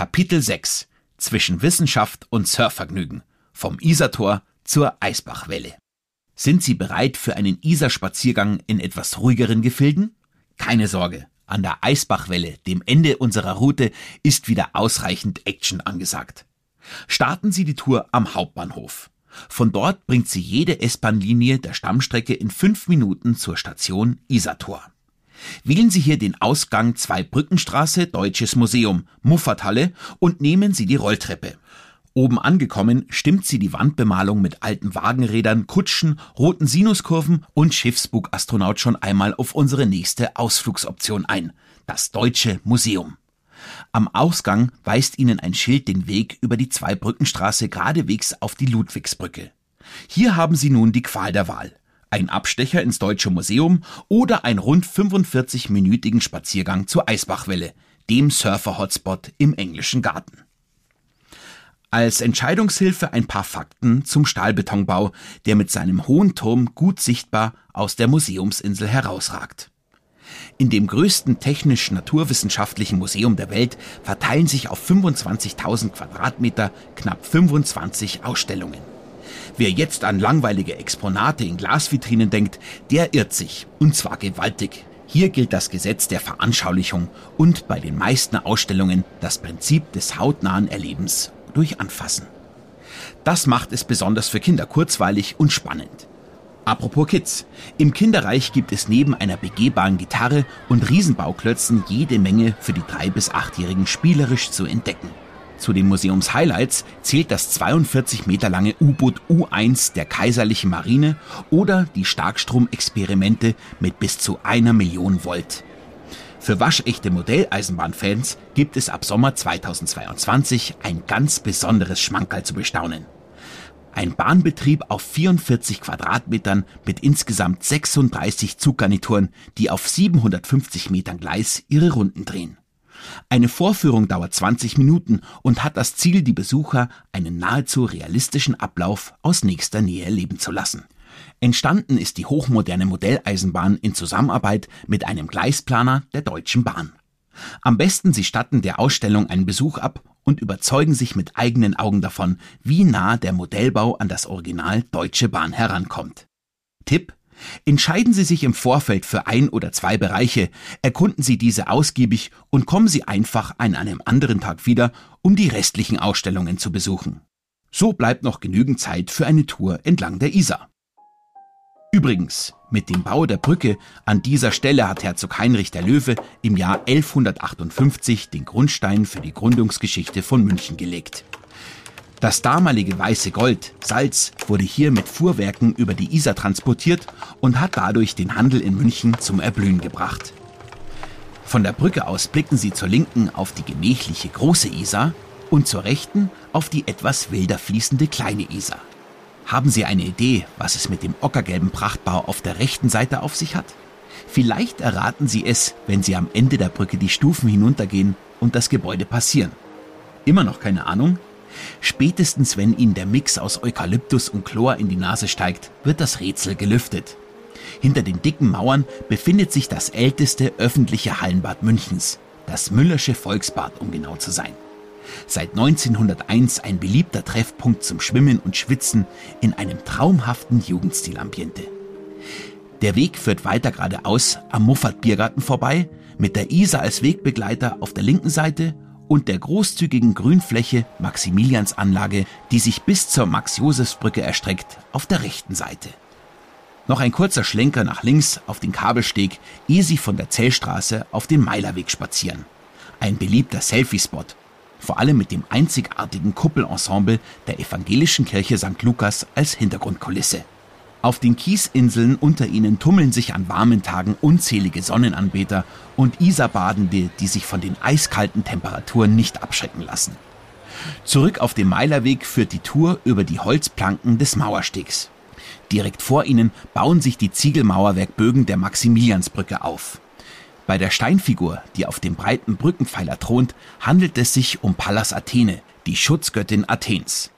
Kapitel 6 Zwischen Wissenschaft und Surfvergnügen. Vom Isartor zur Eisbachwelle. Sind Sie bereit für einen Isarspaziergang in etwas ruhigeren Gefilden? Keine Sorge. An der Eisbachwelle, dem Ende unserer Route, ist wieder ausreichend Action angesagt. Starten Sie die Tour am Hauptbahnhof. Von dort bringt sie jede S-Bahn-Linie der Stammstrecke in fünf Minuten zur Station Isartor. Wählen Sie hier den Ausgang Zweibrückenstraße, Deutsches Museum, Muffathalle und nehmen Sie die Rolltreppe. Oben angekommen stimmt sie die Wandbemalung mit alten Wagenrädern, Kutschen, roten Sinuskurven und Schiffsbug-Astronaut schon einmal auf unsere nächste Ausflugsoption ein. Das Deutsche Museum. Am Ausgang weist Ihnen ein Schild den Weg über die Zweibrückenstraße geradewegs auf die Ludwigsbrücke. Hier haben Sie nun die Qual der Wahl ein Abstecher ins Deutsche Museum oder ein rund 45-minütigen Spaziergang zur Eisbachwelle, dem Surfer-Hotspot im englischen Garten. Als Entscheidungshilfe ein paar Fakten zum Stahlbetonbau, der mit seinem hohen Turm gut sichtbar aus der Museumsinsel herausragt. In dem größten technisch-naturwissenschaftlichen Museum der Welt verteilen sich auf 25.000 Quadratmeter knapp 25 Ausstellungen. Wer jetzt an langweilige Exponate in Glasvitrinen denkt, der irrt sich. Und zwar gewaltig. Hier gilt das Gesetz der Veranschaulichung und bei den meisten Ausstellungen das Prinzip des hautnahen Erlebens durch Anfassen. Das macht es besonders für Kinder kurzweilig und spannend. Apropos Kids. Im Kinderreich gibt es neben einer begehbaren Gitarre und Riesenbauklötzen jede Menge für die drei bis achtjährigen spielerisch zu entdecken. Zu den Museumshighlights zählt das 42 Meter lange U-Boot U1 der Kaiserlichen Marine oder die Starkstromexperimente mit bis zu einer Million Volt. Für waschechte Modelleisenbahnfans gibt es ab Sommer 2022 ein ganz besonderes Schmankerl zu bestaunen. Ein Bahnbetrieb auf 44 Quadratmetern mit insgesamt 36 Zuggarnituren, die auf 750 Metern Gleis ihre Runden drehen. Eine Vorführung dauert 20 Minuten und hat das Ziel, die Besucher einen nahezu realistischen Ablauf aus nächster Nähe erleben zu lassen. Entstanden ist die hochmoderne Modelleisenbahn in Zusammenarbeit mit einem Gleisplaner der Deutschen Bahn. Am besten Sie statten der Ausstellung einen Besuch ab und überzeugen sich mit eigenen Augen davon, wie nah der Modellbau an das Original Deutsche Bahn herankommt. Tipp Entscheiden Sie sich im Vorfeld für ein oder zwei Bereiche, erkunden Sie diese ausgiebig und kommen Sie einfach an einem anderen Tag wieder, um die restlichen Ausstellungen zu besuchen. So bleibt noch genügend Zeit für eine Tour entlang der Isar. Übrigens, mit dem Bau der Brücke an dieser Stelle hat Herzog Heinrich der Löwe im Jahr 1158 den Grundstein für die Gründungsgeschichte von München gelegt. Das damalige weiße Gold, Salz, wurde hier mit Fuhrwerken über die Isar transportiert und hat dadurch den Handel in München zum Erblühen gebracht. Von der Brücke aus blicken Sie zur Linken auf die gemächliche große Isar und zur Rechten auf die etwas wilder fließende kleine Isar. Haben Sie eine Idee, was es mit dem ockergelben Prachtbau auf der rechten Seite auf sich hat? Vielleicht erraten Sie es, wenn Sie am Ende der Brücke die Stufen hinuntergehen und das Gebäude passieren. Immer noch keine Ahnung? Spätestens wenn Ihnen der Mix aus Eukalyptus und Chlor in die Nase steigt, wird das Rätsel gelüftet. Hinter den dicken Mauern befindet sich das älteste öffentliche Hallenbad Münchens, das Müllersche Volksbad, um genau zu sein. Seit 1901 ein beliebter Treffpunkt zum Schwimmen und Schwitzen in einem traumhaften Jugendstilambiente. Der Weg führt weiter geradeaus am Muffat Biergarten vorbei, mit der Isar als Wegbegleiter auf der linken Seite und der großzügigen Grünfläche Maximiliansanlage, die sich bis zur Max-Josefs-Brücke erstreckt, auf der rechten Seite. Noch ein kurzer Schlenker nach links auf den Kabelsteg, ehe Sie von der Zellstraße auf den Meilerweg spazieren. Ein beliebter Selfie-Spot, vor allem mit dem einzigartigen Kuppelensemble der evangelischen Kirche St. Lukas als Hintergrundkulisse. Auf den Kiesinseln unter ihnen tummeln sich an warmen Tagen unzählige Sonnenanbeter und Isarbadende, die sich von den eiskalten Temperaturen nicht abschrecken lassen. Zurück auf dem Meilerweg führt die Tour über die Holzplanken des Mauerstegs. Direkt vor ihnen bauen sich die Ziegelmauerwerkbögen der Maximiliansbrücke auf. Bei der Steinfigur, die auf dem breiten Brückenpfeiler thront, handelt es sich um Pallas Athene, die Schutzgöttin Athens.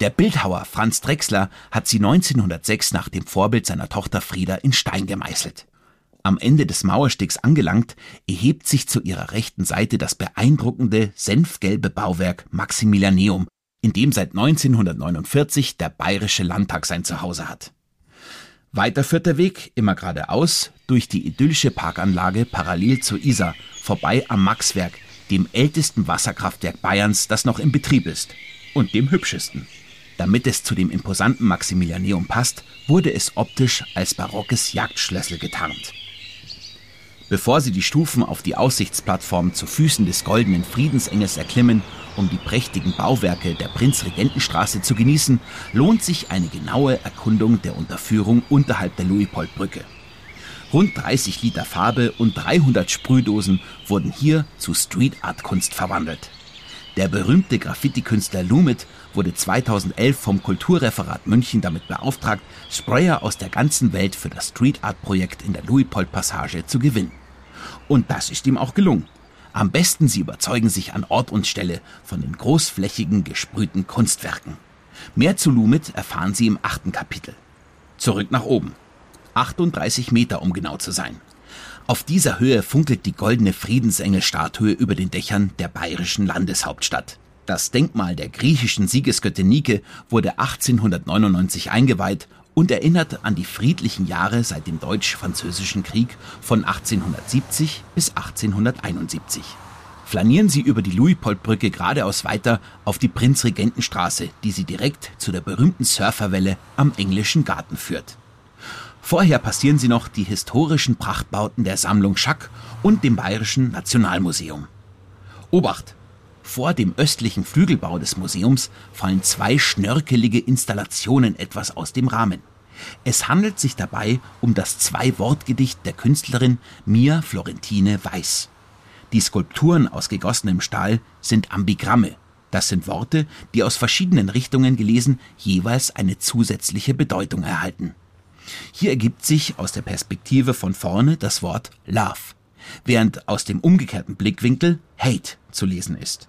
Der Bildhauer Franz Drexler hat sie 1906 nach dem Vorbild seiner Tochter Frieda in Stein gemeißelt. Am Ende des Mauersticks angelangt, erhebt sich zu ihrer rechten Seite das beeindruckende senfgelbe Bauwerk Maximilianeum, in dem seit 1949 der Bayerische Landtag sein Zuhause hat. Weiter führt der Weg, immer geradeaus, durch die idyllische Parkanlage parallel zur Isar, vorbei am Maxwerk, dem ältesten Wasserkraftwerk Bayerns, das noch in Betrieb ist. Und dem hübschesten. Damit es zu dem imposanten Maximilianeum passt, wurde es optisch als barockes Jagdschlössel getarnt. Bevor sie die Stufen auf die Aussichtsplattform zu Füßen des goldenen Friedensengels erklimmen, um die prächtigen Bauwerke der Prinz-Regentenstraße zu genießen, lohnt sich eine genaue Erkundung der Unterführung unterhalb der Luitpoldbrücke. Rund 30 Liter Farbe und 300 Sprühdosen wurden hier zu Street-Art-Kunst verwandelt. Der berühmte Graffiti-Künstler Lumit wurde 2011 vom Kulturreferat München damit beauftragt, Sprayer aus der ganzen Welt für das Street Art Projekt in der Louis-Pold-Passage zu gewinnen. Und das ist ihm auch gelungen. Am besten sie überzeugen sich an Ort und Stelle von den großflächigen gesprühten Kunstwerken. Mehr zu Lumit erfahren Sie im achten Kapitel. Zurück nach oben. 38 Meter, um genau zu sein. Auf dieser Höhe funkelt die goldene Friedensengelstatue über den Dächern der bayerischen Landeshauptstadt. Das Denkmal der griechischen Siegesgöttin Nike wurde 1899 eingeweiht und erinnert an die friedlichen Jahre seit dem Deutsch-Französischen Krieg von 1870 bis 1871. Flanieren Sie über die Louis-Pold-Brücke geradeaus weiter auf die Prinzregentenstraße, die Sie direkt zu der berühmten Surferwelle am Englischen Garten führt. Vorher passieren Sie noch die historischen Prachtbauten der Sammlung Schack und dem Bayerischen Nationalmuseum. Obacht! Vor dem östlichen Flügelbau des Museums fallen zwei schnörkelige Installationen etwas aus dem Rahmen. Es handelt sich dabei um das Zwei-Wort-Gedicht der Künstlerin Mia Florentine Weiß. Die Skulpturen aus gegossenem Stahl sind Ambigramme. Das sind Worte, die aus verschiedenen Richtungen gelesen jeweils eine zusätzliche Bedeutung erhalten. Hier ergibt sich aus der Perspektive von vorne das Wort Love, während aus dem umgekehrten Blickwinkel Hate zu lesen ist.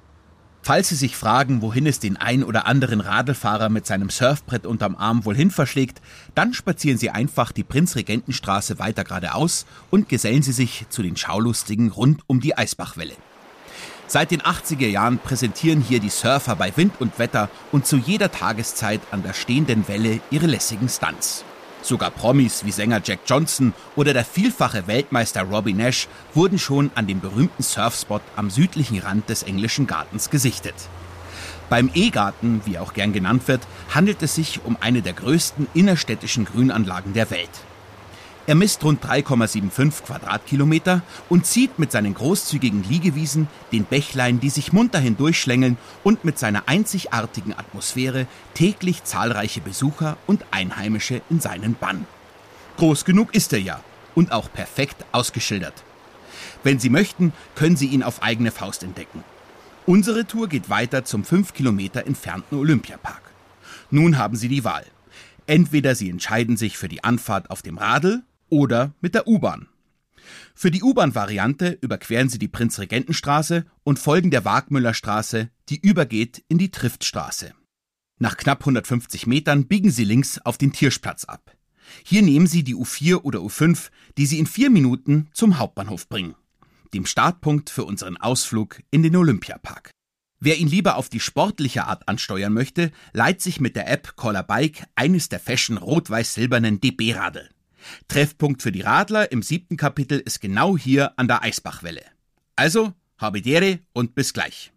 Falls Sie sich fragen, wohin es den ein oder anderen Radlfahrer mit seinem Surfbrett unterm Arm wohl hin verschlägt, dann spazieren Sie einfach die Prinzregentenstraße weiter geradeaus und gesellen Sie sich zu den Schaulustigen rund um die Eisbachwelle. Seit den 80er Jahren präsentieren hier die Surfer bei Wind und Wetter und zu jeder Tageszeit an der stehenden Welle ihre lässigen Stunts. Sogar Promis wie Sänger Jack Johnson oder der vielfache Weltmeister Robbie Nash wurden schon an dem berühmten Surfspot am südlichen Rand des englischen Gartens gesichtet. Beim E-Garten, wie er auch gern genannt wird, handelt es sich um eine der größten innerstädtischen Grünanlagen der Welt. Er misst rund 3,75 Quadratkilometer und zieht mit seinen großzügigen Liegewiesen, den Bächlein, die sich munter hindurchschlängeln und mit seiner einzigartigen Atmosphäre täglich zahlreiche Besucher und Einheimische in seinen Bann. Groß genug ist er ja und auch perfekt ausgeschildert. Wenn Sie möchten, können Sie ihn auf eigene Faust entdecken. Unsere Tour geht weiter zum fünf Kilometer entfernten Olympiapark. Nun haben Sie die Wahl. Entweder Sie entscheiden sich für die Anfahrt auf dem Radl oder mit der U-Bahn. Für die U-Bahn-Variante überqueren Sie die Prinzregentenstraße und folgen der Wagmüllerstraße, die übergeht in die Triftstraße. Nach knapp 150 Metern biegen Sie links auf den Tiersplatz ab. Hier nehmen Sie die U4 oder U5, die Sie in vier Minuten zum Hauptbahnhof bringen, dem Startpunkt für unseren Ausflug in den Olympiapark. Wer ihn lieber auf die sportliche Art ansteuern möchte, leiht sich mit der App Caller Bike eines der Fashion rot-weiß-silbernen DB-Radl. Treffpunkt für die Radler im siebten Kapitel ist genau hier an der Eisbachwelle. Also, habe Dere und bis gleich.